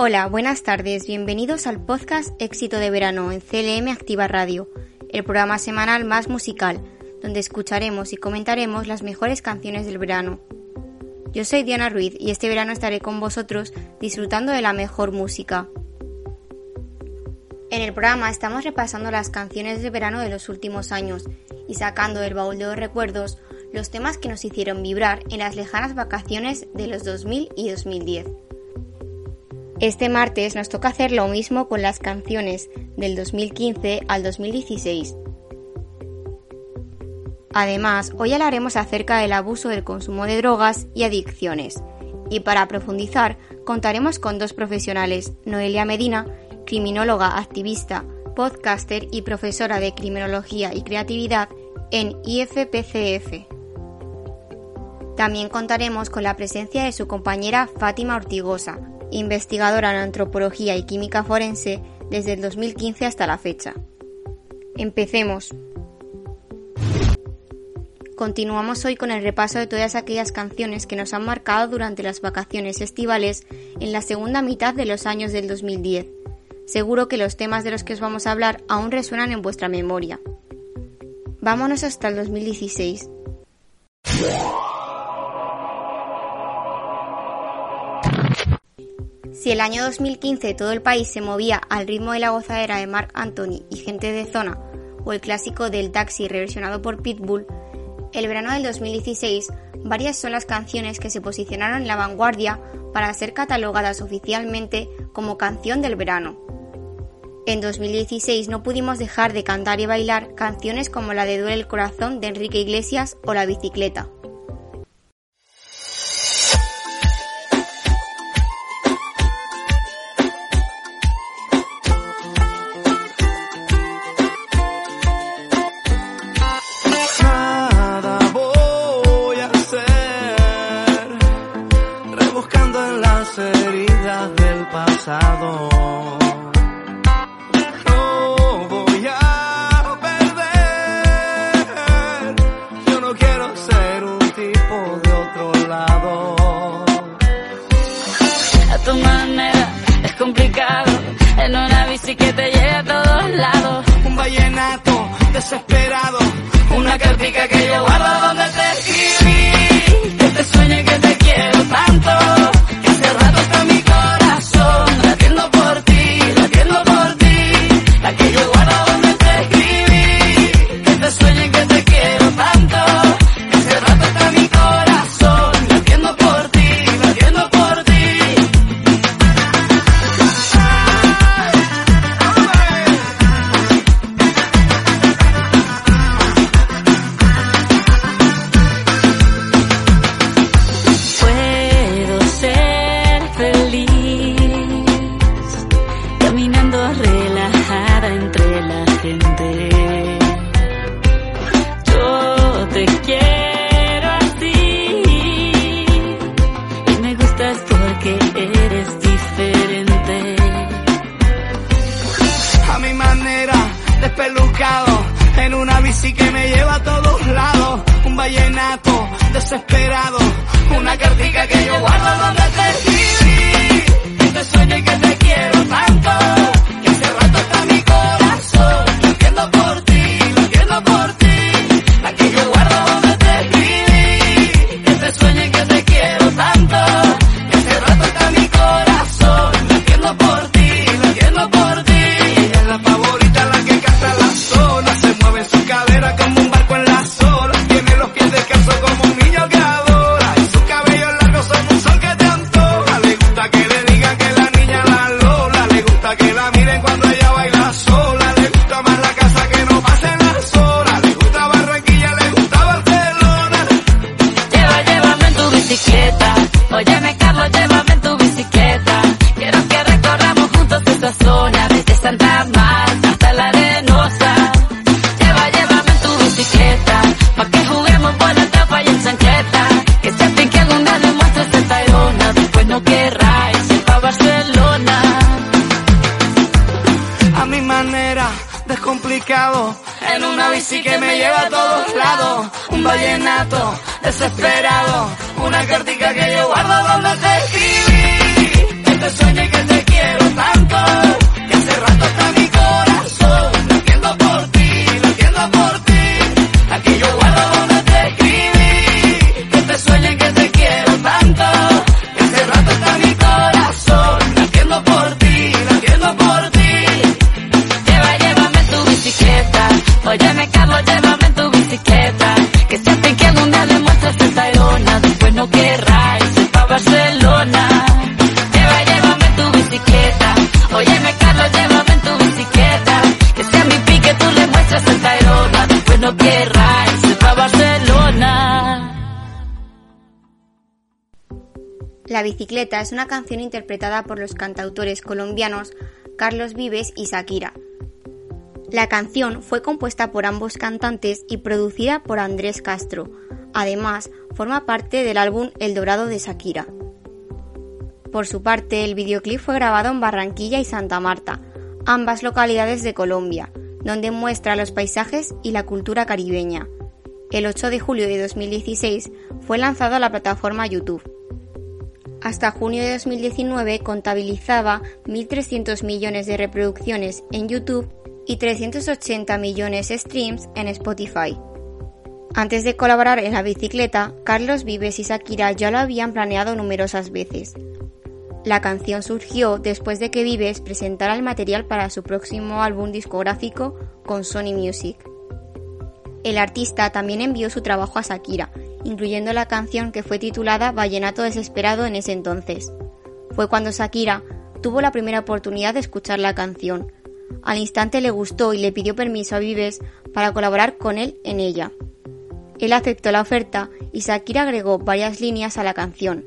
Hola, buenas tardes. Bienvenidos al podcast Éxito de Verano en CLM Activa Radio, el programa semanal más musical, donde escucharemos y comentaremos las mejores canciones del verano. Yo soy Diana Ruiz y este verano estaré con vosotros disfrutando de la mejor música. En el programa estamos repasando las canciones del verano de los últimos años y sacando del baúl de los recuerdos los temas que nos hicieron vibrar en las lejanas vacaciones de los 2000 y 2010. Este martes nos toca hacer lo mismo con las canciones del 2015 al 2016. Además, hoy hablaremos acerca del abuso del consumo de drogas y adicciones. Y para profundizar, contaremos con dos profesionales, Noelia Medina, criminóloga, activista, podcaster y profesora de criminología y creatividad en IFPCF. También contaremos con la presencia de su compañera Fátima Ortigosa, investigadora en antropología y química forense desde el 2015 hasta la fecha. Empecemos. Continuamos hoy con el repaso de todas aquellas canciones que nos han marcado durante las vacaciones estivales en la segunda mitad de los años del 2010. Seguro que los temas de los que os vamos a hablar aún resuenan en vuestra memoria. Vámonos hasta el 2016. Si el año 2015 todo el país se movía al ritmo de la gozadera de Mark Anthony y gente de zona, o el clásico del taxi reversionado por Pitbull, el verano del 2016 varias son las canciones que se posicionaron en la vanguardia para ser catalogadas oficialmente como canción del verano. En 2016 no pudimos dejar de cantar y bailar canciones como la de Duele el corazón de Enrique Iglesias o La bicicleta. Vallenato bicicleta es una canción interpretada por los cantautores colombianos Carlos Vives y Shakira. La canción fue compuesta por ambos cantantes y producida por Andrés Castro. Además, forma parte del álbum El Dorado de Shakira. Por su parte, el videoclip fue grabado en Barranquilla y Santa Marta, ambas localidades de Colombia, donde muestra los paisajes y la cultura caribeña. El 8 de julio de 2016 fue lanzado a la plataforma YouTube. Hasta junio de 2019 contabilizaba 1.300 millones de reproducciones en YouTube y 380 millones de streams en Spotify. Antes de colaborar en la bicicleta, Carlos Vives y Shakira ya lo habían planeado numerosas veces. La canción surgió después de que Vives presentara el material para su próximo álbum discográfico con Sony Music. El artista también envió su trabajo a Shakira, incluyendo la canción que fue titulada Vallenato Desesperado en ese entonces. Fue cuando Shakira tuvo la primera oportunidad de escuchar la canción. Al instante le gustó y le pidió permiso a Vives para colaborar con él en ella. Él aceptó la oferta y Shakira agregó varias líneas a la canción.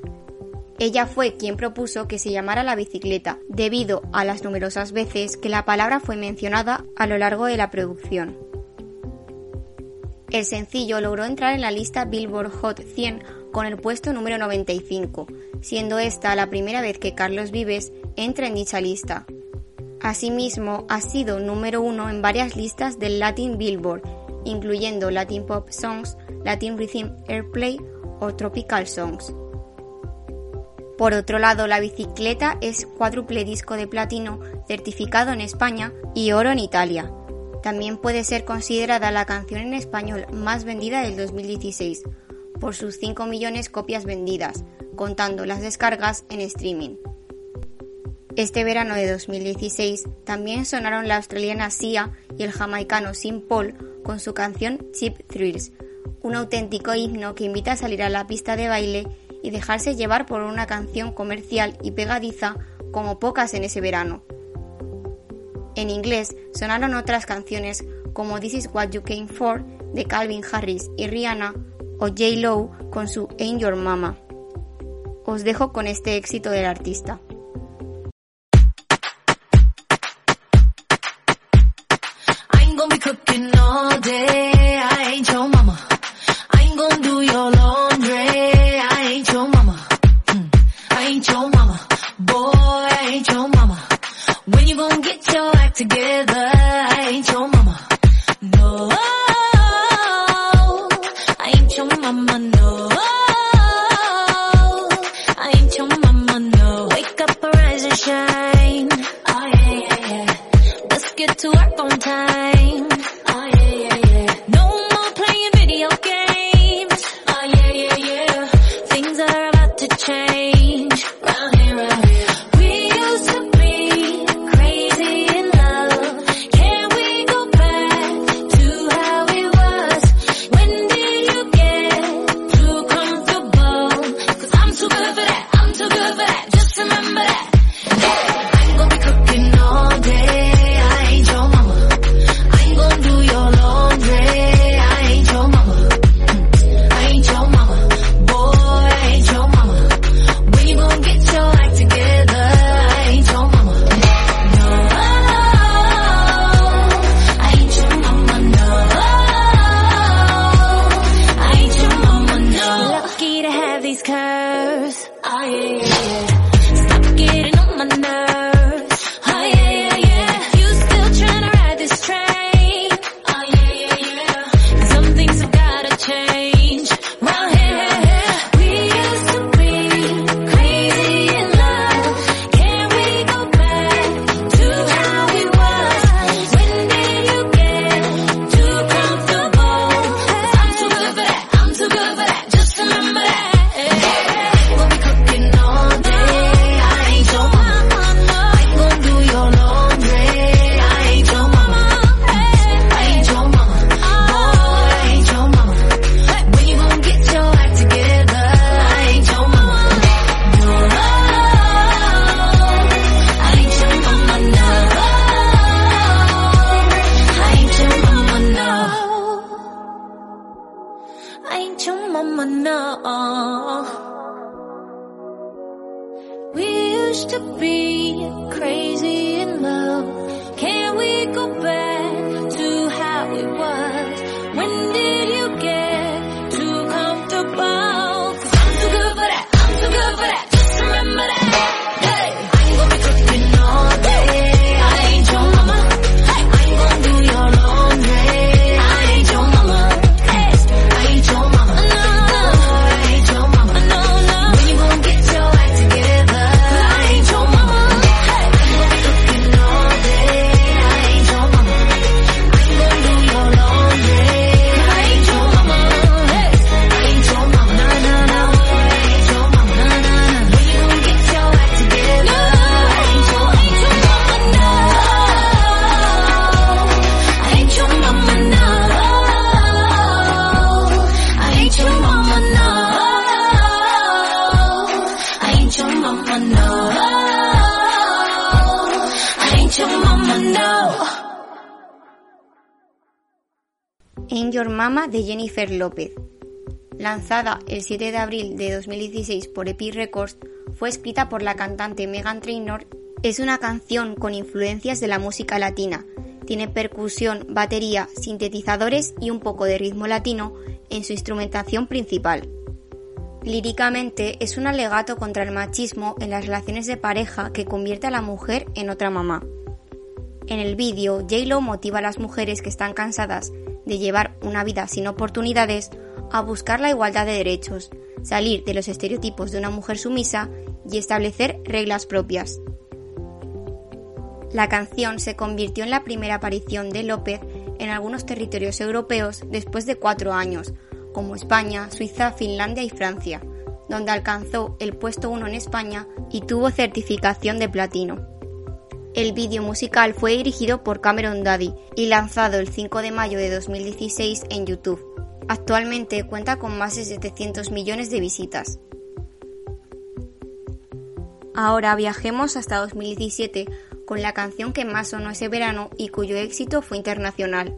Ella fue quien propuso que se llamara la bicicleta, debido a las numerosas veces que la palabra fue mencionada a lo largo de la producción. El sencillo logró entrar en la lista Billboard Hot 100 con el puesto número 95, siendo esta la primera vez que Carlos Vives entra en dicha lista. Asimismo, ha sido número uno en varias listas del Latin Billboard, incluyendo Latin Pop Songs, Latin Rhythm Airplay o Tropical Songs. Por otro lado, la bicicleta es cuádruple disco de platino certificado en España y oro en Italia. También puede ser considerada la canción en español más vendida del 2016, por sus 5 millones copias vendidas, contando las descargas en streaming. Este verano de 2016 también sonaron la australiana Sia y el jamaicano Sim Paul con su canción Cheap Thrills, un auténtico himno que invita a salir a la pista de baile y dejarse llevar por una canción comercial y pegadiza como pocas en ese verano. En inglés sonaron otras canciones como This Is What You Came For de Calvin Harris y Rihanna o J. Lo con su Ain't Your Mama. Os dejo con este éxito del artista. Jennifer López. Lanzada el 7 de abril de 2016 por Epic Records, fue escrita por la cantante Megan Trainor. Es una canción con influencias de la música latina. Tiene percusión, batería, sintetizadores y un poco de ritmo latino en su instrumentación principal. Líricamente es un alegato contra el machismo en las relaciones de pareja que convierte a la mujer en otra mamá. En el vídeo, J-Lo motiva a las mujeres que están cansadas de llevar una vida sin oportunidades a buscar la igualdad de derechos, salir de los estereotipos de una mujer sumisa y establecer reglas propias. La canción se convirtió en la primera aparición de López en algunos territorios europeos después de cuatro años, como España, Suiza, Finlandia y Francia, donde alcanzó el puesto 1 en España y tuvo certificación de platino. El vídeo musical fue dirigido por Cameron Daddy y lanzado el 5 de mayo de 2016 en YouTube. Actualmente cuenta con más de 700 millones de visitas. Ahora viajemos hasta 2017 con la canción que más sonó ese verano y cuyo éxito fue internacional.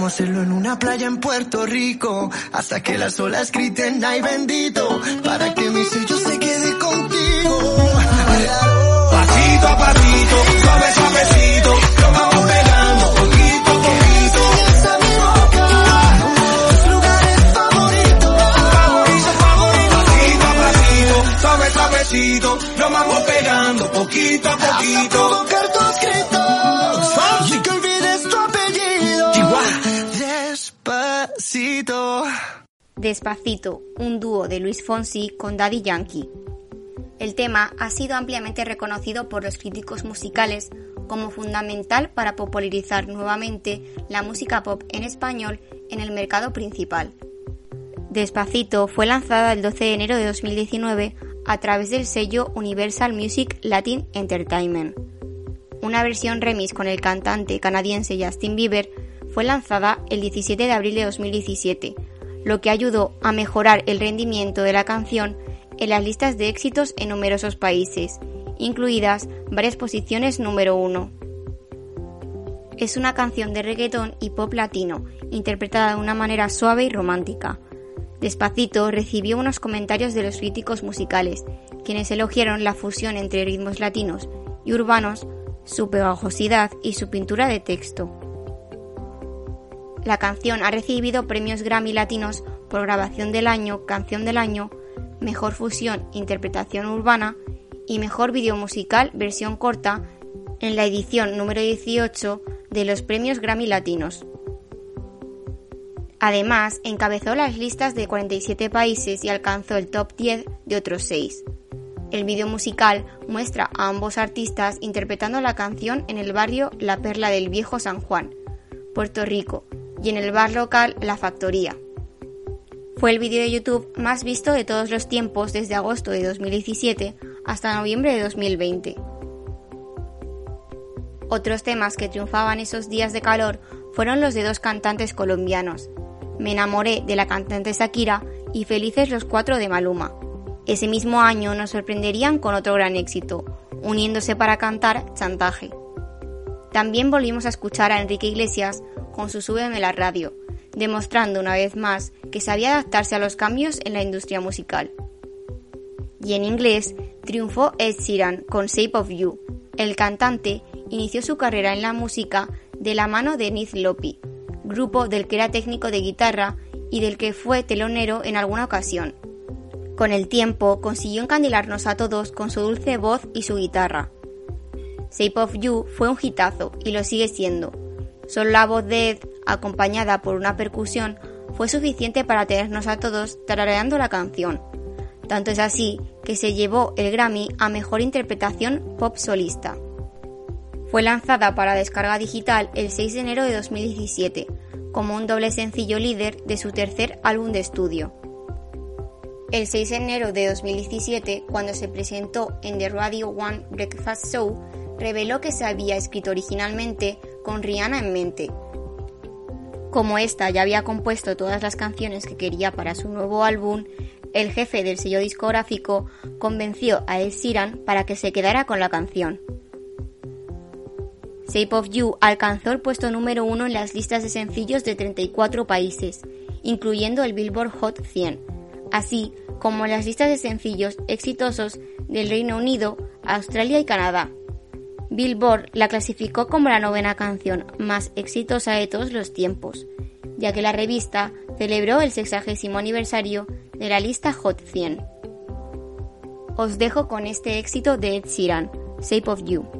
Vamos a hacerlo en una playa en Puerto Rico hasta que las olas griten ay bendito para que mi sello se quede contigo. Pasito a pasito, suave, suavecito, lo vamos pegando poquito a poquito. Enseñas a mi boca tus lugares favoritos. Favorito, favorito, pasito a pasito, suave, suavecito, lo vamos pegando poquito a Hasta poquito. provocar tus Despacito. Un dúo de Luis Fonsi con Daddy Yankee. El tema ha sido ampliamente reconocido por los críticos musicales como fundamental para popularizar nuevamente la música pop en español en el mercado principal. Despacito fue lanzada el 12 de enero de 2019 a través del sello Universal Music Latin Entertainment. Una versión remix con el cantante canadiense Justin Bieber fue lanzada el 17 de abril de 2017, lo que ayudó a mejorar el rendimiento de la canción en las listas de éxitos en numerosos países, incluidas varias posiciones número uno. Es una canción de reggaetón y pop latino, interpretada de una manera suave y romántica. Despacito recibió unos comentarios de los críticos musicales, quienes elogiaron la fusión entre ritmos latinos y urbanos, su pegajosidad y su pintura de texto. La canción ha recibido premios Grammy Latinos por Grabación del Año, Canción del Año, Mejor Fusión, Interpretación Urbana y Mejor Video Musical, versión corta, en la edición número 18 de los premios Grammy Latinos. Además, encabezó las listas de 47 países y alcanzó el top 10 de otros 6. El vídeo musical muestra a ambos artistas interpretando la canción en el barrio La Perla del Viejo San Juan, Puerto Rico, y en el bar local La Factoría. Fue el vídeo de YouTube más visto de todos los tiempos desde agosto de 2017 hasta noviembre de 2020. Otros temas que triunfaban esos días de calor fueron los de dos cantantes colombianos, Me enamoré de la cantante Shakira y Felices los cuatro de Maluma. Ese mismo año nos sorprenderían con otro gran éxito, uniéndose para cantar Chantaje. También volvimos a escuchar a Enrique Iglesias con su Súbeme la radio, demostrando una vez más que sabía adaptarse a los cambios en la industria musical. Y en inglés triunfó Ed Sheeran con Shape of You. El cantante inició su carrera en la música de la mano de Niz Lopi, grupo del que era técnico de guitarra y del que fue telonero en alguna ocasión. Con el tiempo consiguió encandilarnos a todos con su dulce voz y su guitarra. Shape of You fue un hitazo y lo sigue siendo. Solo la voz de Ed, acompañada por una percusión, fue suficiente para tenernos a todos tarareando la canción. Tanto es así que se llevó el Grammy a Mejor Interpretación Pop Solista. Fue lanzada para descarga digital el 6 de enero de 2017, como un doble sencillo líder de su tercer álbum de estudio. El 6 de enero de 2017, cuando se presentó en The Radio One Breakfast Show, reveló que se había escrito originalmente con Rihanna en mente. Como esta ya había compuesto todas las canciones que quería para su nuevo álbum, el jefe del sello discográfico convenció a Ed Sheeran para que se quedara con la canción. Shape of You alcanzó el puesto número uno en las listas de sencillos de 34 países, incluyendo el Billboard Hot 100, así como en las listas de sencillos exitosos del Reino Unido, Australia y Canadá. Billboard la clasificó como la novena canción más exitosa de todos los tiempos, ya que la revista celebró el sexagésimo aniversario de la lista Hot 100. Os dejo con este éxito de Ed Sheeran, Shape of You.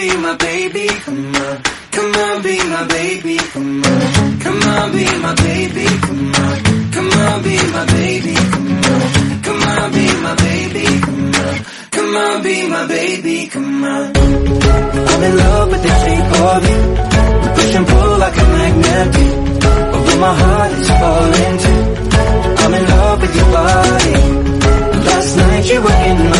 Be my baby, come on. Come on, be my baby, come on. Come on, be my baby, come on. Come on, be my baby, come on. Come on, be my baby, come on. Come on, be my baby, come on. I'm in love with the shape of you. Push and pull like a magnet do. Although my heart is falling too. I'm in love with your body. Last night you were in my.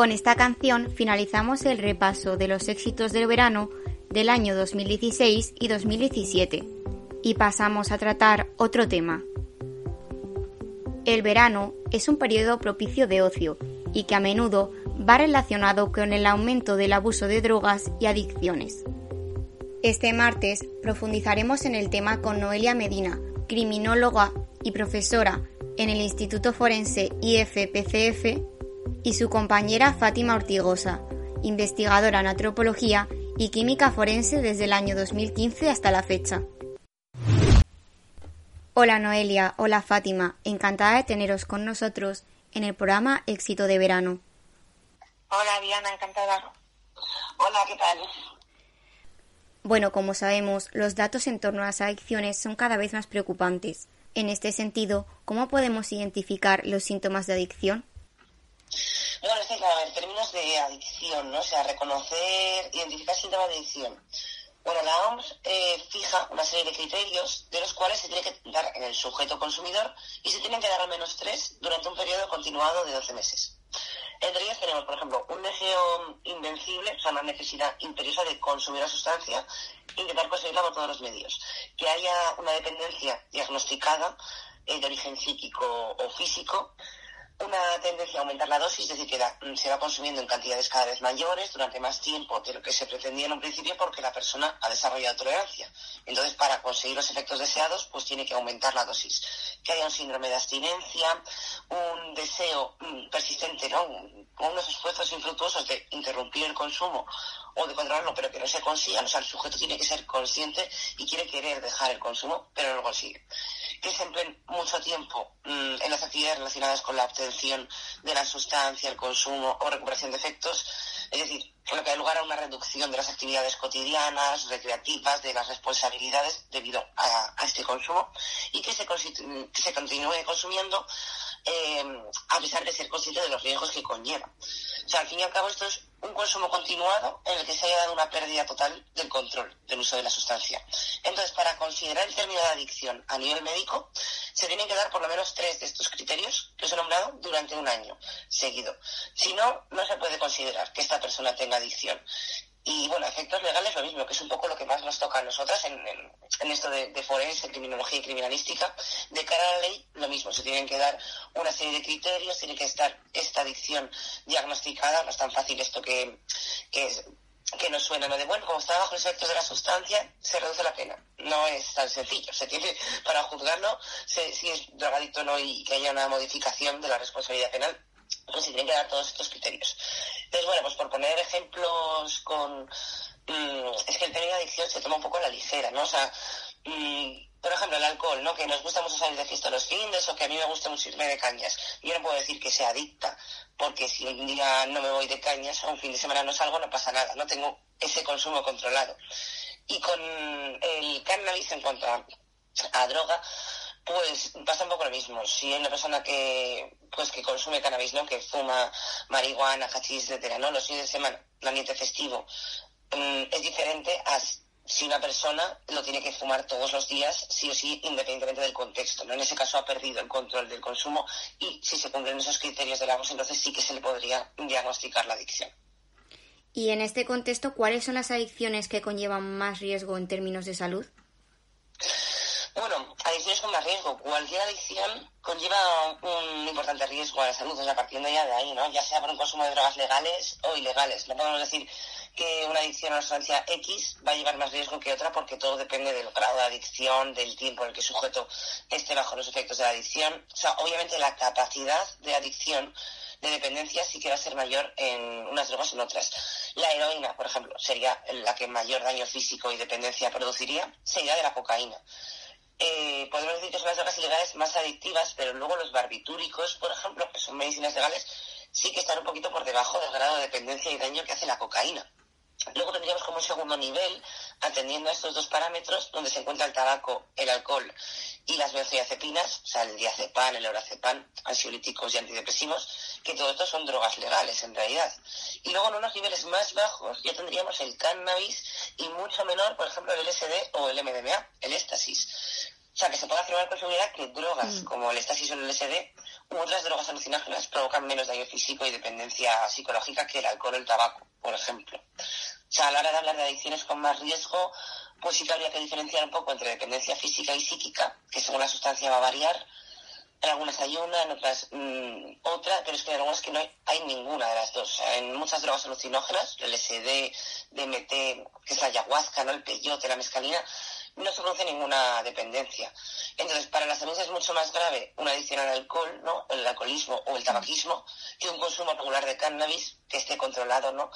Con esta canción finalizamos el repaso de los éxitos del verano del año 2016 y 2017 y pasamos a tratar otro tema. El verano es un periodo propicio de ocio y que a menudo va relacionado con el aumento del abuso de drogas y adicciones. Este martes profundizaremos en el tema con Noelia Medina, criminóloga y profesora en el Instituto Forense IFPCF, y su compañera Fátima Ortigosa, investigadora en antropología y química forense desde el año 2015 hasta la fecha. Hola Noelia, hola Fátima, encantada de teneros con nosotros en el programa Éxito de Verano. Hola Diana, encantada. Hola, ¿qué tal? Bueno, como sabemos, los datos en torno a las adicciones son cada vez más preocupantes. En este sentido, ¿cómo podemos identificar los síntomas de adicción? Bueno, es claro, en términos de adicción, ¿no? O sea, reconocer, identificar síntomas de adicción. Bueno, la OMS eh, fija una serie de criterios de los cuales se tiene que dar en el sujeto consumidor y se tienen que dar al menos tres durante un periodo continuado de 12 meses. Entre ellas tenemos, por ejemplo, un deseo invencible, o sea, una necesidad imperiosa de consumir la sustancia intentar conseguirla por todos los medios. Que haya una dependencia diagnosticada eh, de origen psíquico o físico, una tendencia a aumentar la dosis, es decir, que la- se va consumiendo en cantidades cada vez mayores durante más tiempo de lo que se pretendía en un principio porque la persona ha desarrollado tolerancia. Entonces, para conseguir los efectos deseados, pues tiene que aumentar la dosis. Que haya un síndrome de abstinencia, un deseo mm, persistente, ¿no? Un- unos esfuerzos infructuosos de interrumpir el consumo o de controlarlo, pero que no se consigan. O sea, el sujeto tiene que ser consciente y quiere querer dejar el consumo, pero no lo consigue. Que se empleen mucho tiempo mm, en las actividades relacionadas con la obtención de la sustancia, el consumo o recuperación de efectos. Es decir, lo que da lugar a una reducción de las actividades cotidianas, recreativas, de las responsabilidades debido a, este consumo y que se continúe consumiendo eh, a pesar de ser consciente de los riesgos que conlleva. O sea, al fin y al cabo esto es un consumo continuado en el que se haya dado una pérdida total del control del uso de la sustancia. Entonces, para considerar el término de adicción a nivel médico, se tienen que dar por lo menos tres de estos criterios que os he nombrado durante un año seguido. Si no, no se puede considerar que esta persona tenga adicción. Y bueno, efectos legales lo mismo, que es un poco lo que más nos toca a nosotras en, en- en esto de, de forense, criminología y criminalística. De cara a la ley, lo mismo, se tienen que dar una serie de criterios, tiene que estar esta adicción diagnosticada, no es tan fácil esto que, que, que nos suena, ¿no? De bueno, como está bajo los efectos de la sustancia, se reduce la pena. No es tan sencillo, se tiene, para juzgarlo, se- si es drogadicto o no y que haya una modificación de la responsabilidad penal, pues se tienen que dar todos estos criterios. Entonces, bueno, pues por poner ejemplos con... mm, es que el término adicción se toma un poco a la ligera, ¿no? O sea, mm, por ejemplo, el alcohol, ¿no? Que nos gusta mucho salir de fiesta los fines o que a mí me gusta mucho irme de cañas. Yo no puedo decir que sea adicta, porque si un día no me voy de cañas o un fin de semana no salgo, no pasa nada, no tengo ese consumo controlado. Y con el cannabis en cuanto a droga, pues pasa un poco lo mismo. Si hay una persona que pues que consume cannabis, ¿no? Que fuma marihuana, hachís, etcétera, ¿no? Los fines de semana, el ambiente festivo, mm, es diferente a si una persona lo tiene que fumar todos los días, sí o sí, independientemente del contexto, ¿no? En ese caso ha perdido el control del consumo y si se cumplen esos criterios de Lagos, entonces sí que se le podría diagnosticar la adicción. Y en este contexto, ¿cuáles son las adicciones que conllevan más riesgo en términos de salud? Bueno, adicciones con más Cualquier adicción conlleva un importante riesgo a la salud, o sea, partiendo ya de ahí, ¿no? Ya sea por un consumo de drogas legales o ilegales. No podemos decir que una adicción a una sustancia X va a llevar más riesgo que otra porque todo depende del grado de adicción, del tiempo en el que el sujeto esté bajo los efectos de la adicción. O sea, obviamente la capacidad de adicción de dependencia sí que va a ser mayor en unas drogas o en otras. La heroína, por ejemplo, sería la que mayor daño físico y dependencia produciría, sería de la cocaína eh, podemos decir que son las drogas ilegales más adictivas, pero luego los barbitúricos, por ejemplo, que son medicinas legales, sí que están un poquito por debajo del grado de dependencia y daño que hace la cocaína. Luego tendríamos como un segundo nivel, atendiendo a estos dos parámetros, donde se encuentra el tabaco, el alcohol y las benzodiazepinas, o sea, el diazepam, el lorazepam, ansiolíticos y antidepresivos, que todo esto son drogas legales en realidad. Y luego en unos niveles más bajos ya tendríamos el cannabis y mucho menor, por ejemplo, el LSD o el MDMA, el éxtasis. O sea, que se puede afirmar con seguridad que drogas como el éxtasis o el LSD otras drogas alucinógenas provocan menos daño físico y dependencia psicológica que el alcohol o el tabaco, por ejemplo. O sea, a la hora de hablar de adicciones con más riesgo, pues sí que habría que diferenciar un poco entre dependencia física y psíquica, que según la sustancia va a variar. En algunas hay una, en otras mm, otra, pero es que en algunas que no hay, hay ninguna de las dos. O sea, en muchas drogas alucinógenas, el LSD, DMT, que es la ayahuasca, ¿no? el peyote, la mescalina, no se produce ninguna dependencia. Entonces, para la salud es mucho más grave una adicción al alcohol, ¿no? El alcoholismo o el tabaquismo, que un consumo regular de cannabis que esté controlado, ¿no?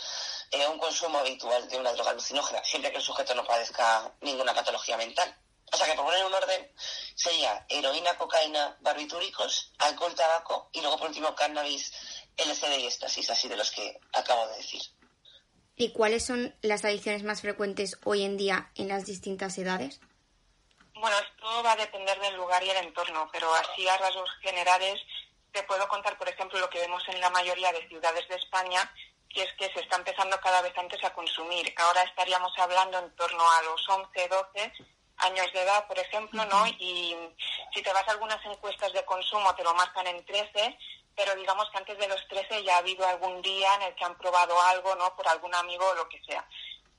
Eh, un consumo habitual de una droga alucinógena, siempre que el sujeto no padezca ninguna patología mental. O sea que por poner un orden sería heroína, cocaína, barbitúricos, alcohol, tabaco y luego por último cannabis, LSD y éxtasis, así de los que acabo de decir. ¿Y cuáles son las adicciones más frecuentes hoy en día en las distintas edades? Bueno, esto va a depender del lugar y el entorno, pero así a rasgos generales te puedo contar, por ejemplo, lo que vemos en la mayoría de ciudades de España, que es que se está empezando cada vez antes a consumir. Ahora estaríamos hablando en torno a los 11, 12 años de edad, por ejemplo, ¿no? Y si te vas a algunas encuestas de consumo te lo marcan en 13 pero digamos que antes de los 13 ya ha habido algún día en el que han probado algo, ¿no? Por algún amigo o lo que sea.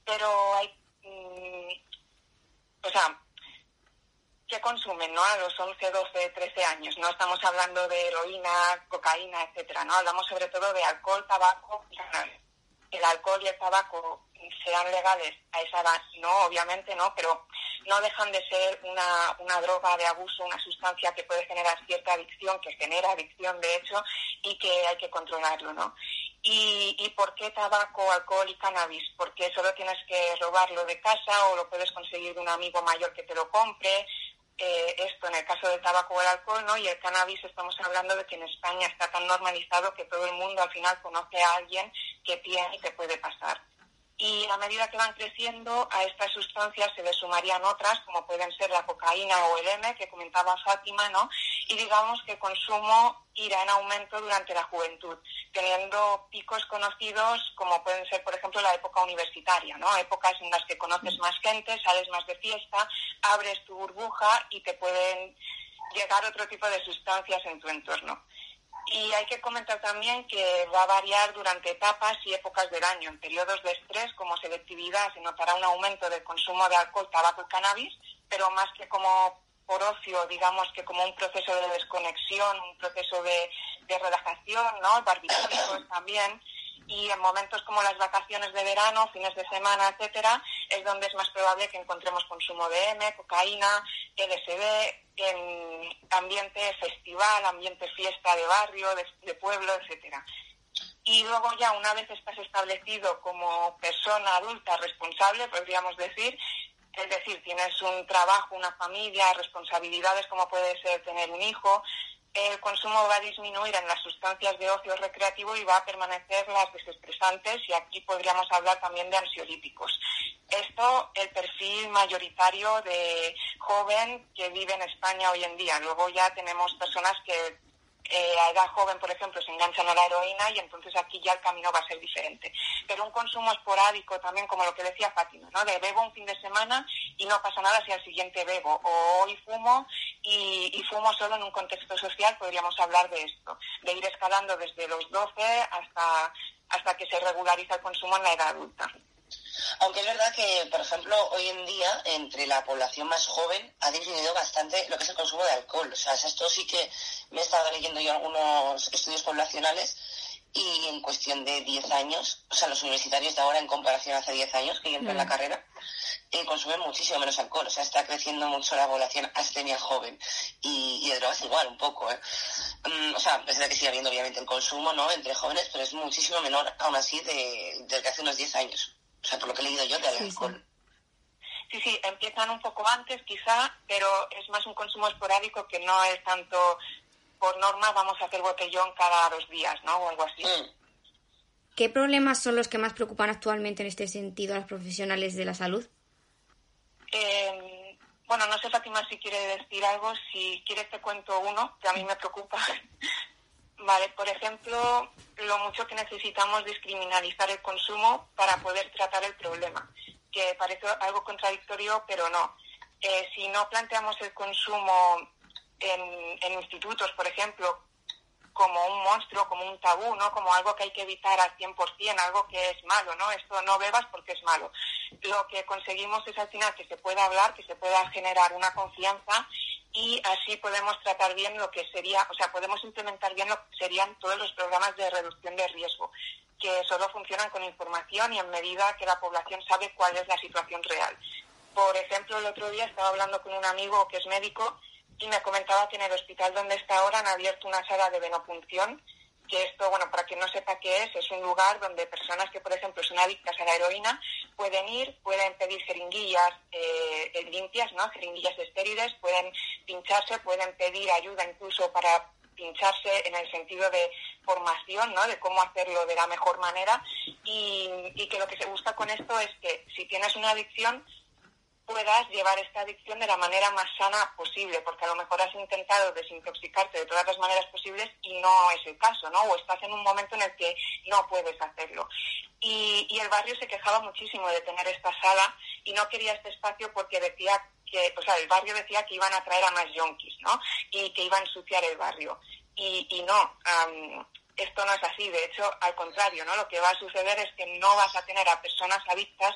Pero hay, mm, o sea, ¿qué consumen, no? A los 11, 12, 13 años. No estamos hablando de heroína, cocaína, etcétera, ¿no? Hablamos sobre todo de alcohol, tabaco y cannabis. El alcohol y el tabaco sean legales a esa edad, no, obviamente no, pero no dejan de ser una, una droga de abuso, una sustancia que puede generar cierta adicción, que genera adicción de hecho, y que hay que controlarlo, ¿no? ¿Y, y por qué tabaco, alcohol y cannabis? Porque solo tienes que robarlo de casa o lo puedes conseguir de un amigo mayor que te lo compre, eh, esto en el caso del tabaco o el alcohol, ¿no? Y el cannabis estamos hablando de que en España está tan normalizado que todo el mundo al final conoce a alguien que tiene y que puede pasar y a medida que van creciendo a estas sustancias se le sumarían otras como pueden ser la cocaína o el M que comentaba Fátima, ¿no? Y digamos que el consumo irá en aumento durante la juventud, teniendo picos conocidos como pueden ser, por ejemplo, la época universitaria, ¿no? Épocas en las que conoces más gente, sales más de fiesta, abres tu burbuja y te pueden llegar otro tipo de sustancias en tu entorno. Y hay que comentar también que va a variar durante etapas y épocas del año. En periodos de estrés, como selectividad, se notará un aumento del consumo de alcohol, tabaco y cannabis, pero más que como por ocio, digamos que como un proceso de desconexión, un proceso de, relajación, ¿no? Barbitúricos también y en momentos como las vacaciones de verano, fines de semana, etcétera, es donde es más probable que encontremos consumo de M, cocaína, LSD, en ambiente festival, ambiente fiesta de barrio, de, pueblo, etcétera. Y luego ya una vez estás establecido como persona adulta responsable, podríamos decir, es decir, tienes un trabajo, una familia, responsabilidades como puede ser tener un hijo, el consumo va a disminuir en las sustancias de ocio recreativo y va a permanecer las desestresantes y aquí podríamos hablar también de ansiolíticos. Esto, el perfil mayoritario de joven que vive en España hoy en día. Luego ya tenemos personas que eh, a edad joven, por ejemplo, se enganchan a la heroína y entonces aquí ya el camino va a ser diferente. Pero un consumo esporádico también, como lo que decía Fátima, ¿no? De bebo un fin de semana y no pasa nada si al siguiente bebo. O hoy fumo y, y fumo solo en un contexto social, podríamos hablar de esto. De ir escalando desde los 12 hasta, hasta que se regulariza el consumo en la edad adulta. Aunque es verdad que, por ejemplo, hoy en día, entre la población más joven, ha disminuido bastante lo que es el consumo de alcohol. O sea, esto sí que me he estado leyendo yo algunos estudios poblacionales y en cuestión de 10 años, o sea, los universitarios de ahora en comparación a hace 10 años que yo entré en la mm. carrera, eh, consumen muchísimo menos alcohol. O sea, está creciendo mucho la población astenia joven. Y, y de drogas igual, un poco, ¿eh? Mm, o sea, desde que sigue habiendo obviamente el consumo, ¿no?, entre jóvenes, pero es muchísimo menor aún así de, del que hace unos 10 años. O sea, por lo que he leído yo, de alcohol. Sí, sí, empiezan un poco antes quizá, pero es más un consumo esporádico que no es tanto por norma vamos a hacer botellón cada dos días, ¿no? O algo así. Mm. ¿Qué problemas son los que más preocupan actualmente en este sentido a los profesionales de la salud? Eh, bueno, no sé, Fátima, si quiere decir algo. Si quieres te cuento uno, que a mí me preocupa. Vale, por ejemplo, lo mucho que necesitamos descriminalizar el consumo para poder tratar el problema, que parece algo contradictorio, pero no. Eh, si no planteamos el consumo en, institutos, por ejemplo, como un monstruo, como un tabú, ¿no? Como algo que hay que evitar al 100%, algo que es malo, ¿no? Esto no bebas porque es malo. Lo que conseguimos es al final que se pueda hablar, que se pueda generar una confianza y así podemos tratar bien lo que sería, o sea, podemos implementar bien lo que serían todos los programas de reducción de riesgo, que solo funcionan con información y en medida que la población sabe cuál es la situación real. Por ejemplo, el otro día estaba hablando con un amigo que es médico y me comentaba que en el hospital donde está ahora han abierto una sala de venopunción que esto, bueno, para quien no sepa qué es, es un lugar donde personas que, por ejemplo, son adictas a la heroína pueden ir, pueden pedir jeringuillas eh, limpias, ¿no? Jeringuillas estériles, pueden pincharse, pueden pedir ayuda incluso para pincharse en el sentido de formación, ¿no? De cómo hacerlo de la mejor manera y, y que lo que se busca con esto es que si tienes una adicción, puedas llevar esta adicción de la manera más sana posible, porque a lo mejor has intentado desintoxicarte de todas las maneras posibles y no es el caso, ¿no? O estás en un momento en el que no puedes hacerlo. Y, y el barrio se quejaba muchísimo de tener esta sala y no quería este espacio porque decía que, o sea, el barrio decía que iban a traer a más yonkis, ¿no? Y que iban a ensuciar el barrio. Y, y no, am, esto no es así. De hecho, al contrario, ¿no? Lo que va a suceder es que no vas a tener a personas adictas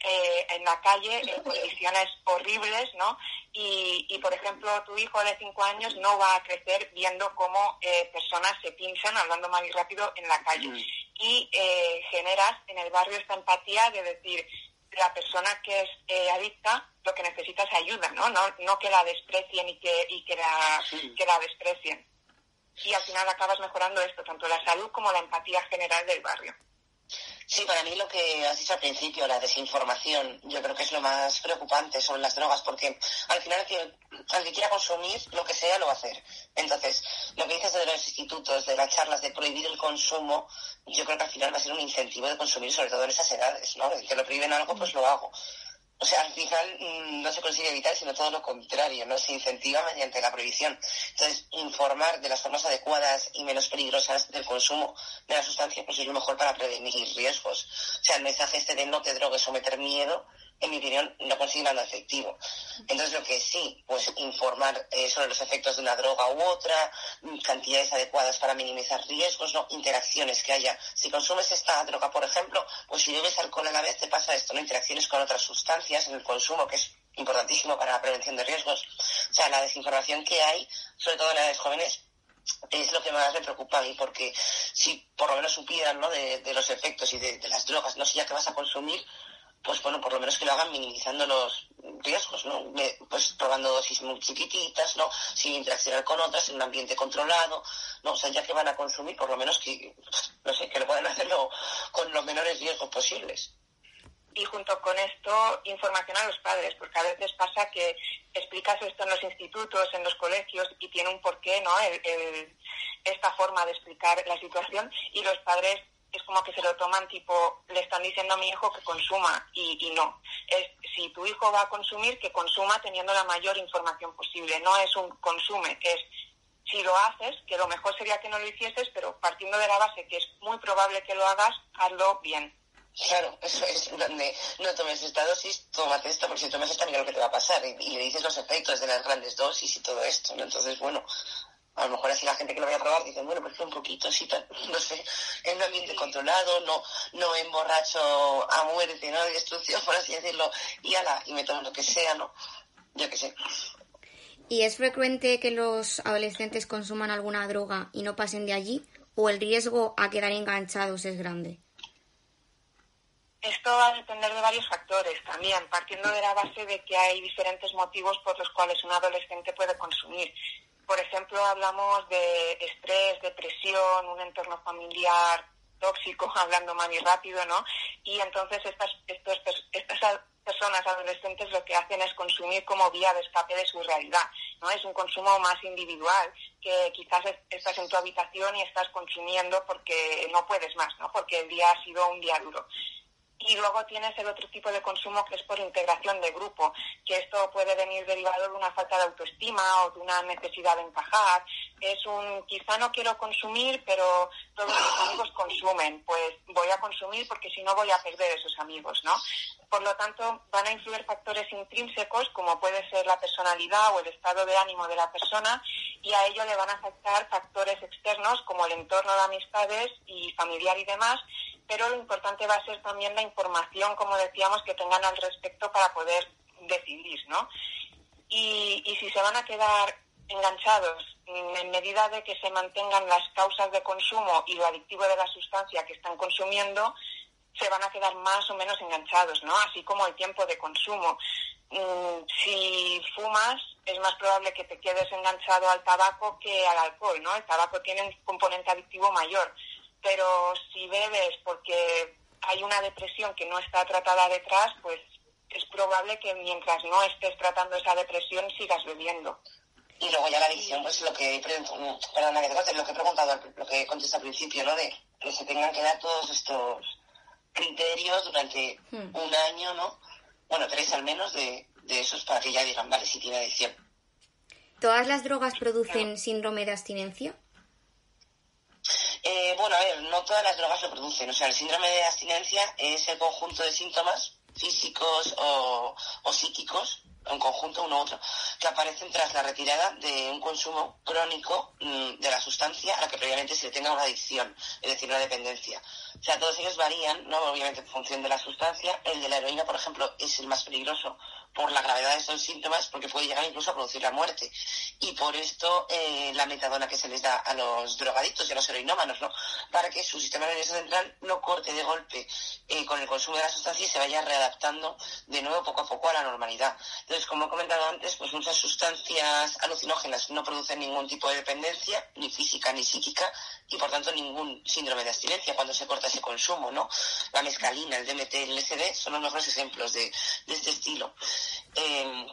eh, en la calle en condiciones horribles, ¿no? Y, y, por ejemplo, tu hijo de cinco años no va a crecer viendo cómo eh, personas se pinchan, hablando más rápido, en la calle. Y eh, generas en el barrio esta empatía de decir, la persona que es eh, adicta lo que necesita es ayuda, ¿no? No, no que la desprecien y que, y que, la, que la desprecien. Y al final acabas mejorando esto, tanto la salud como la empatía general del barrio. Sí, para mí lo que has dicho al principio, la desinformación, yo creo que es lo más preocupante sobre las drogas, porque al final al que quiera consumir lo que sea lo va a hacer. Entonces, lo que dices de los institutos, de las charlas, de prohibir el consumo, yo creo que al final va a ser un incentivo de consumir, sobre todo en esas edades, ¿no? Que lo prohíben algo, pues lo hago. O sea, al final mm, no se consigue evitar, sino todo lo contrario, ¿no? Se incentiva mediante la prohibición. Entonces, informar de las formas adecuadas y menos peligrosas del consumo de la sustancia, pues es lo mejor para prevenir riesgos. O sea, el mensaje este de no te drogues o meter miedo, en mi opinión, no consigue nada efectivo. Entonces, lo que sí, pues informar eh, sobre los efectos de una droga u otra, mm, cantidades adecuadas para minimizar riesgos, ¿no? Interacciones que haya. Si consumes esta droga, por ejemplo, pues si bebes alcohol a la vez, te pasa esto, ¿no? Interacciones con otras sustancias en el consumo, que es importantísimo para la prevención de riesgos. O sea, la desinformación que hay, sobre todo en edades jóvenes, es lo que más me preocupa a mí, porque si por lo menos supieran ¿no? de, los efectos y de, las drogas, no sé ya qué vas a consumir, pues bueno, por lo menos que lo hagan minimizando los riesgos, ¿no? Pues probando dosis muy chiquititas, ¿no? Sin interaccionar con otras, en un ambiente controlado, ¿no? O sea, ya que van a consumir, por lo menos que, no sé, que lo puedan hacerlo con los menores riesgos posibles. y junto con esto información a los padres, porque a veces pasa que explicas esto en los institutos, en los colegios y tiene un porqué, ¿no? El- esta forma de explicar la situación y los padres es como que se lo toman tipo, le están diciendo a mi hijo que consuma y, y no. Es si tu hijo va a consumir, que consuma teniendo la mayor información posible. No es un consume, es si lo haces, que lo mejor sería que no lo hicieses, pero partiendo de la base que es muy probable que lo hagas, hazlo bien. Claro, eso es, en plan de, no tomes esta dosis, tómate esta, porque si tomas esta, mira lo que te va a pasar. Y, y le dices los efectos de las grandes dosis y todo esto, ¿no? Entonces, bueno, a lo mejor así la gente que lo vaya a probar dice, bueno, pues un poquito, sí, tal, no sé, en un ambiente controlado, no, no emborracho a muerte, ¿no? De destrucción, por así decirlo, y ala, y me tomo lo que sea, ¿no? Yo qué sé. ¿Y es frecuente que los adolescentes consuman alguna droga y no pasen de allí? ¿O el riesgo a quedar enganchados es grande? Esto va a depender de varios factores también, partiendo de la base de que hay diferentes motivos por los cuales un adolescente puede consumir. Por ejemplo, hablamos de estrés, depresión, un entorno familiar tóxico, hablando más y rápido, ¿no? Y entonces estas, estos, estas personas adolescentes lo que hacen es consumir como vía de escape de su realidad, ¿no? Es un consumo más individual, que quizás es- estás en tu habitación y estás consumiendo porque no puedes más, ¿no? Porque el día ha sido un día duro. Y luego tienes el otro tipo de consumo que es por integración de grupo, que esto puede venir derivado de una falta de autoestima o de una necesidad de encajar. Es un, quizá no quiero consumir, pero todos mis amigos consumen, pues voy a consumir porque si no voy a perder esos amigos, ¿no? Por lo tanto, van a influir factores intrínsecos como puede ser la personalidad o el estado de ánimo de la persona y a ello le van a afectar factores externos como el entorno de amistades y familiar y demás, pero lo importante va a ser también la información, como decíamos, que tengan al respecto para poder decidir, ¿no? Y, y si se van a quedar enganchados en medida de que se mantengan las causas de consumo y lo adictivo de la sustancia que están consumiendo, se van a quedar más o menos enganchados, ¿no? Así como el tiempo de consumo. Mm, Si fumas, es más probable que te quedes enganchado al tabaco que al alcohol, ¿no? El tabaco tiene un componente adictivo mayor, pero si bebes porque hay una depresión que no está tratada detrás, pues es probable que mientras no estés tratando esa depresión sigas bebiendo. Y luego ya la adicción, pues lo que, pre- perdona que te corte, lo que he preguntado, lo que contesté al principio, ¿no? De que se tengan que dar todos estos criterios durante Hmm. un año, ¿no? Bueno, tres al menos de, de esos para que ya digan, vale, si tiene adicción. ¿Todas las drogas producen síndrome de abstinencia? Eh, bueno, a ver, no todas las drogas lo producen. O sea, el síndrome de abstinencia es el conjunto de síntomas físicos o, o psíquicos en conjunto uno u otro, que aparecen tras la retirada de un consumo crónico mm, de la sustancia a la que previamente se le tenga una adicción, es decir, una dependencia. O sea, todos ellos varían, ¿no? obviamente en función de la sustancia. El de la heroína, por ejemplo, es el más peligroso por la gravedad de estos síntomas, porque puede llegar incluso a producir la muerte. Y por esto eh, la metadona que se les da a los drogadictos y a los heroinómanos, ¿no? Para que su sistema nervioso central no corte de golpe eh, con el consumo de la sustancia y se vaya readaptando de nuevo poco a poco a la normalidad. Entonces, como he comentado antes, pues muchas sustancias alucinógenas no producen ningún tipo de dependencia, ni física ni psíquica, y por tanto ningún síndrome de abstinencia cuando se corta ese consumo, ¿no? La mescalina, el DMT, el LSD son los mejores ejemplos de, este estilo. Eh,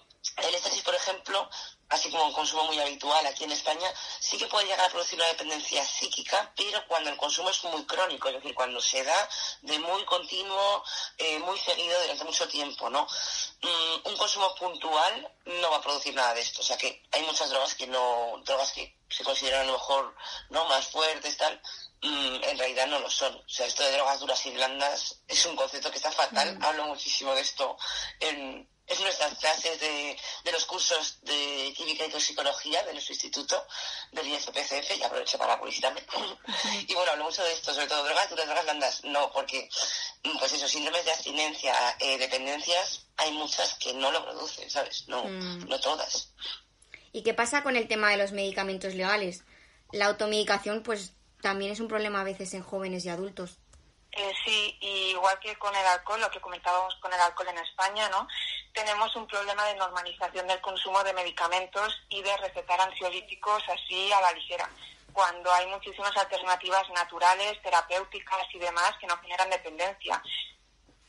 el éxtasis, por ejemplo, así como un consumo muy habitual aquí en España, sí que puede llegar a producir una dependencia psíquica, pero cuando el consumo es muy crónico, es decir, cuando se da de muy continuo, eh, muy seguido durante mucho tiempo, ¿no? Mm, un consumo puntual no va a producir nada de esto, o sea que hay muchas drogas que no, drogas que se consideran a lo mejor no más fuertes, tal, mm, en realidad no lo son. O sea, esto de drogas duras y blandas es un concepto que está fatal. Hablo muchísimo de esto en, en nuestras clases de, de los cursos de química y toxicología de nuestro instituto, del ISPCF, y aprovecho para publicitarme. y bueno, hablo mucho de esto, sobre todo drogas duras, drogas blandas. No, porque, pues eso, síndromes de abstinencia, eh, dependencias, hay muchas que no lo producen, ¿sabes? No, Mm. no todas. ¿Y qué pasa con el tema de los medicamentos legales? La automedicación, pues también es un problema a veces en jóvenes y adultos. Eh, sí, y igual que con el alcohol, lo que comentábamos con el alcohol en España, ¿no? Tenemos un problema de normalización del consumo de medicamentos y de recetar ansiolíticos así a la ligera, cuando hay muchísimas alternativas naturales, terapéuticas y demás que no generan dependencia.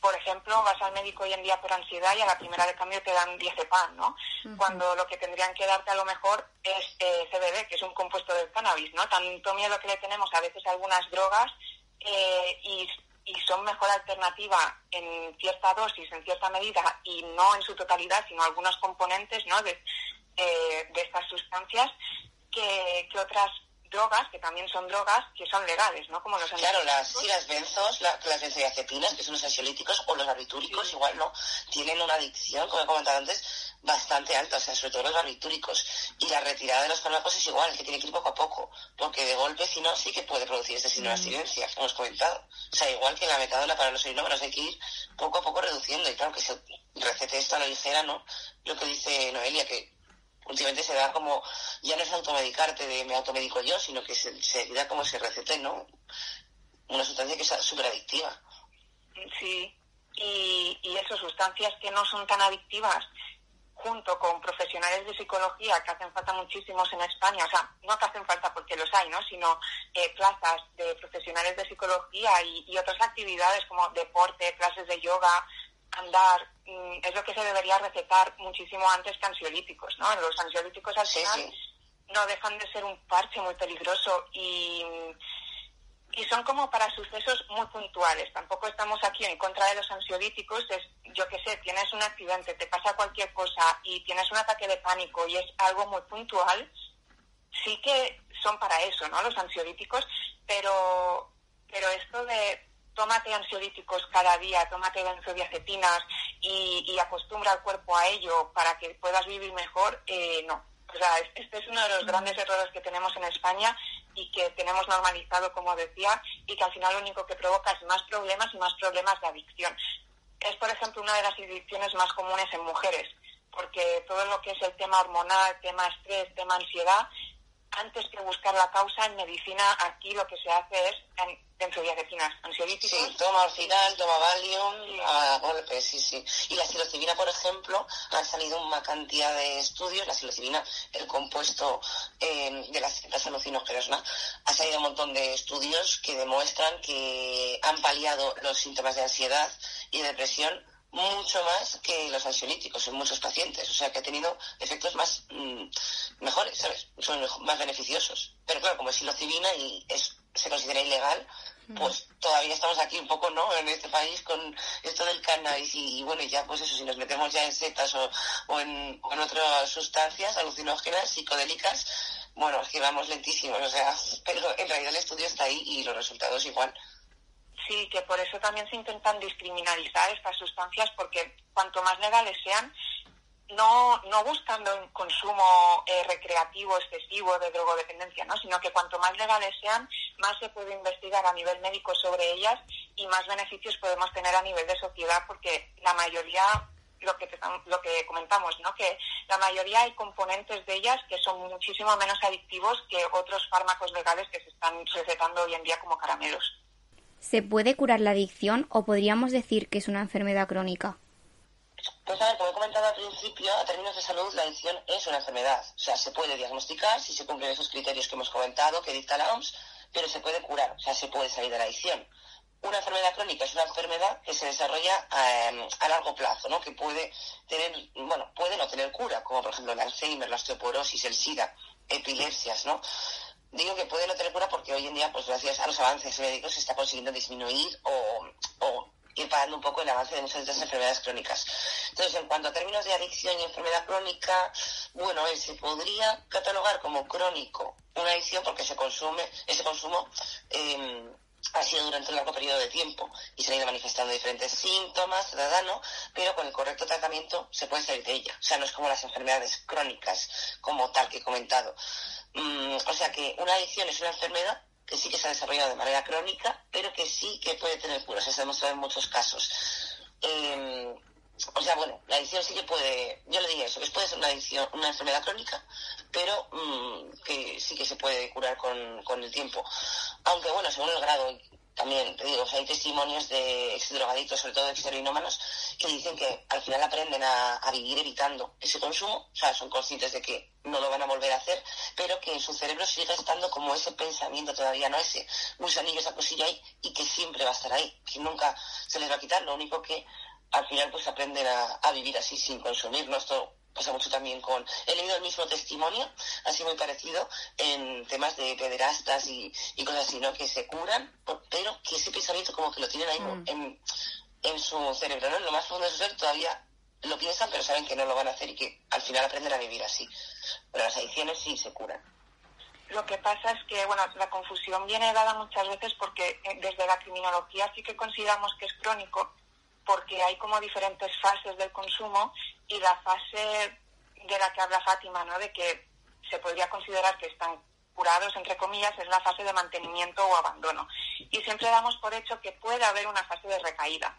Por ejemplo, vas al médico hoy en día por ansiedad y a la primera de cambio te dan diazepam, ¿no? Cuando lo que tendrían que darte a lo mejor es eh, CBD, que es un compuesto del cannabis, ¿no? Tanto miedo que le tenemos a veces a algunas drogas eh, y, y son mejor alternativa en cierta dosis, en cierta medida y no en su totalidad, sino algunos componentes ¿no? de, eh, estas sustancias que, que otras drogas, que también son drogas, que son legales, ¿no? Como los Claro, las, sí, las benzos, la- las benzodiazepinas, que son los ansiolíticos, o los barbitúricos, igual, ¿no? Tienen una adicción, como he comentado antes, bastante alta, o sea, sobre todo los barbitúricos. Y la retirada de los fármacos es igual, que tiene que ir poco a poco, porque de golpe, si no, sí que puede producir este síndrome de abstinencia, que hemos comentado. O sea, igual que la metadona para los heroinómanos hay que ir poco a poco reduciendo, y claro, que se recete esto a la ligera, ¿no? Lo que dice Noelia, que últimamente se da como, ya no es automedicarte de me automedico yo, sino que se, se da como se recete, ¿no? Una sustancia que es súper adictiva. Sí, y, y eso, sustancias que no son tan adictivas, junto con profesionales de psicología que hacen falta muchísimos en España, o sea, no que hacen falta porque los hay, ¿no? Sino eh, plazas de profesionales de psicología y, y otras actividades como deporte, clases de yoga, andar, mm, es lo que se debería recetar muchísimo antes que ansiolíticos, ¿no? Los ansiolíticos al Sí, final sí. no dejan de ser un parche muy peligroso y, y son como para sucesos muy puntuales. Tampoco estamos aquí en contra de los ansiolíticos. Es, yo qué sé, tienes un accidente, te pasa cualquier cosa y tienes un ataque de pánico y es algo muy puntual. Sí que son para eso, ¿no? Los ansiolíticos, pero, pero esto de tómate ansiolíticos cada día, tómate benzodiazepinas y, y acostumbra al cuerpo a ello para que puedas vivir mejor, eh, no. O sea, es- este es uno de los grandes errores que tenemos en España y que tenemos normalizado, como decía, y que al final lo único que provoca es más problemas y más problemas de adicción. Es, por ejemplo, una de las adicciones más comunes en mujeres, porque todo lo que es el tema hormonal, tema estrés, tema ansiedad, antes que buscar la causa en medicina, aquí lo que se hace es en benzodiazepinas, ansiolíticos. Sí, toma orfidal, toma Valium, a golpe, sí, sí. Y la psilocibina, por ejemplo, han salido una cantidad de estudios, la psilocibina, el compuesto eh, de las, las alucinógenas, ¿no? Ha salido un montón de estudios que demuestran que han paliado los síntomas de ansiedad y de depresión mucho más que los ansiolíticos en muchos pacientes, o sea que ha tenido efectos más mm, mejores, ¿sabes? Son más beneficiosos. Pero claro, como es psilocibina y es, se considera ilegal, pues todavía estamos aquí un poco, ¿no? En este país con esto del cannabis y, y bueno, ya pues eso, si nos metemos ya en setas o, o en, o en otras sustancias alucinógenas, psicodélicas, bueno, es que vamos lentísimos, o sea, pero en realidad el estudio está ahí y los resultados igual. Sí, que por eso también se intentan descriminalizar estas sustancias, porque cuanto más legales sean, no, no buscando un consumo eh, recreativo excesivo de drogodependencia, ¿no? sino que cuanto más legales sean, más se puede investigar a nivel médico sobre ellas y más beneficios podemos tener a nivel de sociedad, porque la mayoría, lo que, lo que comentamos, ¿no? que la mayoría hay componentes de ellas que son muchísimo menos adictivos que otros fármacos legales que se están recetando hoy en día como caramelos. ¿Se puede curar la adicción o podríamos decir que es una enfermedad crónica? Pues a ver, como he comentado al principio, a términos de salud, la adicción es una enfermedad. O sea, se puede diagnosticar si se cumplen esos criterios que hemos comentado, que dicta la OMS, pero se puede curar, o sea, se puede salir de la adicción. Una enfermedad crónica es una enfermedad que se desarrolla eh, a largo plazo, ¿no? Que puede tener, bueno, puede no tener cura, como por ejemplo el Alzheimer, la osteoporosis, el SIDA, epilepsias, ¿no? Digo que puede no tener cura porque hoy en día, pues gracias a los avances médicos, se está consiguiendo disminuir o, o ir parando un poco el avance de muchas de estas enfermedades crónicas. Entonces, en cuanto a términos de adicción y enfermedad crónica, bueno, eh, se podría catalogar como crónico una adicción porque se consume, ese consumo eh, ha sido durante un largo periodo de tiempo y se han ido manifestando diferentes síntomas, ciudadano, pero con el correcto tratamiento se puede salir de ella. O sea, no es como las enfermedades crónicas, como tal que he comentado. Mm, o sea que una adicción es una enfermedad que sí que se ha desarrollado de manera crónica, pero que sí que puede tener cura. se ha demostrado en muchos casos. Eh, o sea, bueno, la adicción sí que puede, yo le diría eso, que puede ser una adicción, una enfermedad crónica, pero mmm, que sí que se puede curar con, con, el tiempo. Aunque bueno, según el grado, también te digo, hay testimonios de ex drogadictos, sobre todo de ex heroinómanos, que dicen que al final aprenden a, a, vivir evitando ese consumo, o sea, son conscientes de que no lo van a volver a hacer, pero que en su cerebro sigue estando como ese pensamiento todavía, ¿no? Ese gusanillo, esa cosilla ahí, y que siempre va a estar ahí, que nunca se les va a quitar, lo único que al final pues aprenden a, a vivir así sin consumirlo. Esto pasa mucho también con... He leído el mismo testimonio, así muy parecido, en temas de pederastas y, y cosas así, ¿no? Que se curan, pero que ese pensamiento como que lo tienen ahí mm. en, en su cerebro, ¿no? En lo más profundo de su ser todavía lo piensan, pero saben que no lo van a hacer y que al final aprenden a vivir así. Pero las adicciones sí se curan. Lo que pasa es que, bueno, la confusión viene dada muchas veces porque eh, desde la criminología sí que consideramos que es crónico, porque hay como diferentes fases del consumo y la fase de la que habla Fátima, ¿no? De que se podría considerar que están curados, entre comillas, es la fase de mantenimiento o abandono. Y siempre damos por hecho que puede haber una fase de recaída.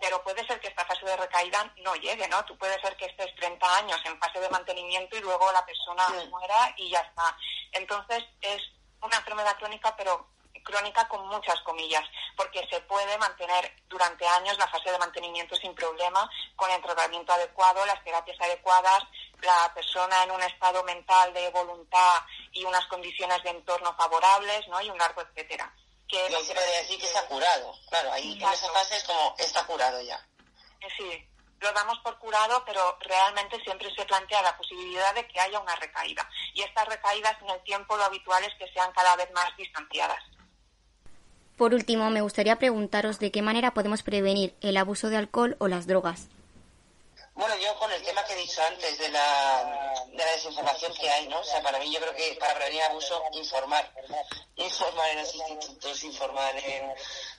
Pero puede ser que esta fase de recaída no llegue, ¿no? Tú puedes ser que estés 30 años en fase de mantenimiento y luego la persona sí. muera y ya está. Entonces es una enfermedad crónica, pero crónica con muchas comillas, porque se puede mantener durante años la fase de mantenimiento sin problema, con el tratamiento adecuado, las terapias adecuadas, la persona en un estado mental de voluntad y unas condiciones de entorno favorables, ¿no? Y un largo etcétera. Que se puede decir que está curado. Claro, ahí Exacto. en esa fase es como está curado ya. Sí, lo damos por curado, pero realmente siempre se plantea la posibilidad de que haya una recaída. Y estas recaídas en el tiempo lo habitual es que sean cada vez más distanciadas. Por último, me gustaría preguntaros de qué manera podemos prevenir el abuso de alcohol o las drogas. Bueno, yo con el tema que he dicho antes de la, de la desinformación que hay, ¿no? O sea, para mí yo creo que para prevenir abuso, informar. Informar en los institutos, informar en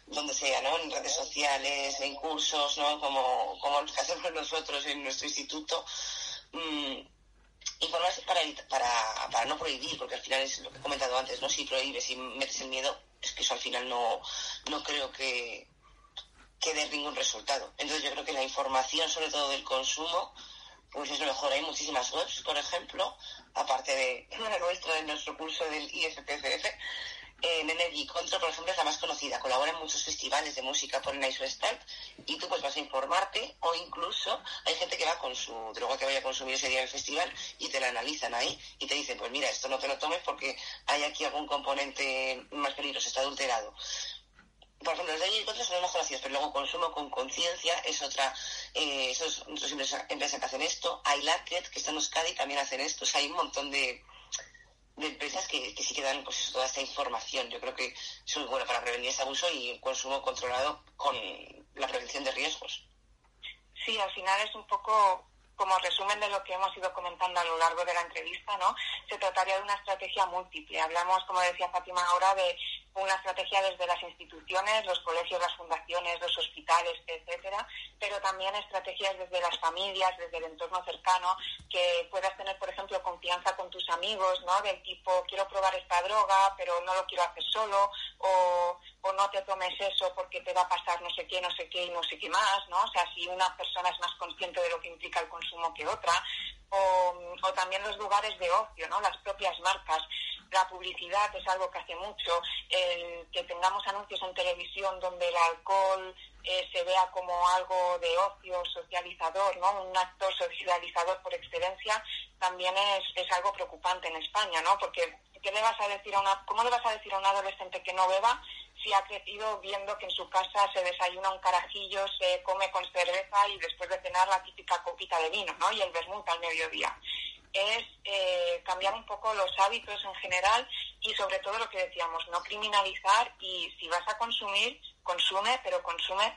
donde sea, ¿no? En redes sociales, en cursos, ¿no? Como, como los que hacemos nosotros en nuestro instituto. Mm, informarse para, para, para no prohibir, porque al final es lo que he comentado antes, ¿no? Si prohíbes, si metes el miedo, es que eso al final no, no creo que, que dé ningún resultado. Entonces yo creo que la información, sobre todo del consumo, pues es lo mejor. Hay muchísimas webs, por ejemplo, aparte de nuestra, de nuestro curso del ISPCF, en Energy Control, por ejemplo, es la más conocida. Colabora en muchos festivales de música, ponen ahí su stand y tú pues vas a informarte o incluso hay gente que va con su droga que vaya a consumir ese día en el festival y te la analizan ahí y te dicen, pues mira, esto no te lo tomes porque hay aquí algún componente más peligroso, está adulterado. Por ejemplo, los de Energy Control son los más conocidos, pero luego consumo con conciencia es otra, eh, esos otras empresas que hacen esto. Hay Lacket, que está en Euskadi, también hacen esto. O sea, hay un montón de, de empresas que, que sí que dan pues, toda esta información. Yo creo que es muy bueno para prevenir ese abuso y consumo controlado con la prevención de riesgos. Sí, al final es un poco como resumen de lo que hemos ido comentando a lo largo de la entrevista, ¿no? Se trataría de una estrategia múltiple. Hablamos, como decía Fátima ahora, de una estrategia desde las instituciones, los colegios, las fundaciones, los hospitales, etcétera, pero también estrategias desde las familias, desde el entorno cercano, que puedas tener, por ejemplo, confianza con tus amigos, ¿no? Del tipo, quiero probar esta droga, pero no lo quiero hacer solo, o, o no te tomes eso porque te va a pasar no sé qué, no sé qué y no sé qué más, ¿no? O sea, si una persona es más consciente de lo que implica el consumo que otra, o, o también los lugares de ocio, ¿no? Las propias marcas la publicidad es algo que hace mucho, el que tengamos anuncios en televisión donde el alcohol eh, se vea como algo de ocio socializador, ¿no? Un actor socializador por excelencia, también es, es algo preocupante en España, ¿no? Porque ¿qué le vas a decir a una, ¿cómo le vas a decir a un adolescente que no beba si ha crecido viendo que en su casa se desayuna un carajillo, se come con cerveza y después de cenar la típica copita de vino, ¿no? Y el vermut al mediodía es eh, cambiar un poco los hábitos en general y sobre todo lo que decíamos, no criminalizar y si vas a consumir, consume, pero consume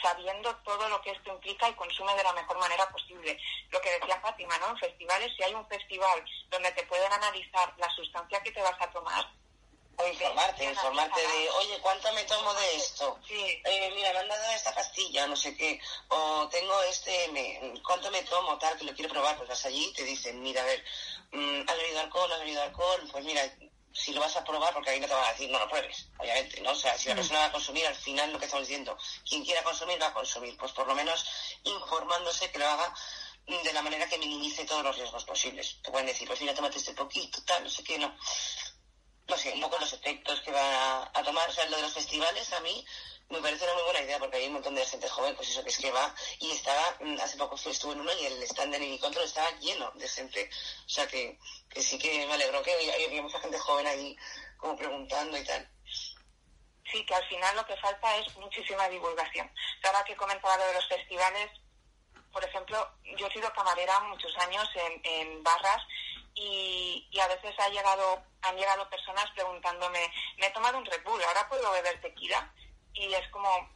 sabiendo todo lo que esto implica y consume de la mejor manera posible. Lo que decía Fátima, ¿no? En festivales, si hay un festival donde te pueden analizar la sustancia que te vas a tomar, o informarte, informarte de, oye, ¿cuánto me tomo de esto? Sí. Eh, mira, me han dado esta pastilla, no sé qué, o tengo este, me, ¿cuánto me tomo? Tal, que lo quiero probar, pues vas allí y te dicen, mira, a ver, mm, ¿has bebido alcohol? ¿Has bebido alcohol? Pues mira, si lo vas a probar, porque ahí no te van a decir, no lo pruebes, obviamente, ¿no? O sea, si la persona va a consumir, al final lo que estamos diciendo, quien quiera consumir, va a consumir, pues por lo menos informándose que lo haga de la manera que minimice todos los riesgos posibles. Te pueden decir, pues mira, tómate este poquito, tal, no sé qué, no no sé, un poco los efectos que va a, tomar. O sea, lo de los festivales a mí me parece una muy buena idea porque hay un montón de gente joven, pues eso que es que va y estaba, mm, hace poco estuve en uno y el stand de Control estaba lleno de gente. O sea que, que sí que me alegró que había mucha gente joven ahí como preguntando y tal. Sí, que al final lo que falta es muchísima divulgación. Ahora que comentaba lo de los festivales, por ejemplo, yo he sido camarera muchos años en, en barras y, y, a veces ha llegado, han llegado personas preguntándome, me he tomado un Red Bull, ¿ahora puedo beber tequila? Y es como,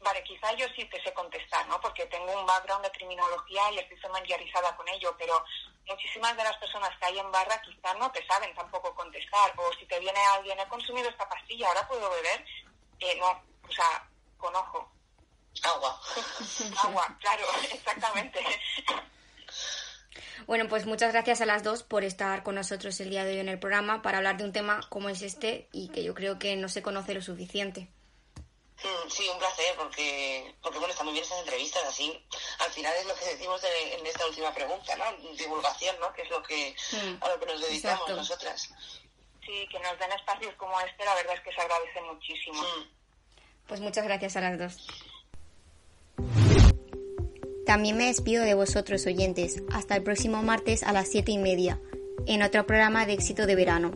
vale, quizá yo sí te sé contestar, ¿no? Porque tengo un background de criminología y estoy familiarizada con ello, pero muchísimas de las personas que hay en barra quizá no te saben tampoco contestar. O si te viene alguien, he consumido esta pastilla, ¿ahora puedo beber? Eh, no, o sea, con ojo. Agua. Agua, claro, exactamente. Bueno, pues muchas gracias a las dos por estar con nosotros el día de hoy en el programa para hablar de un tema como es este y que yo creo que no se conoce lo suficiente. Mm, sí, un placer, porque, porque bueno, están muy bien estas entrevistas, así al final es lo que decimos en esta última pregunta, ¿no? Divulgación, ¿no? Que es lo que, a lo que nos dedicamos nosotras. Sí, que nos den espacios como este, la verdad es que se agradece muchísimo. Mm. Pues muchas gracias a las dos. También me despido de vosotros oyentes. Hasta el próximo martes a las siete y media, en otro programa de éxito de verano.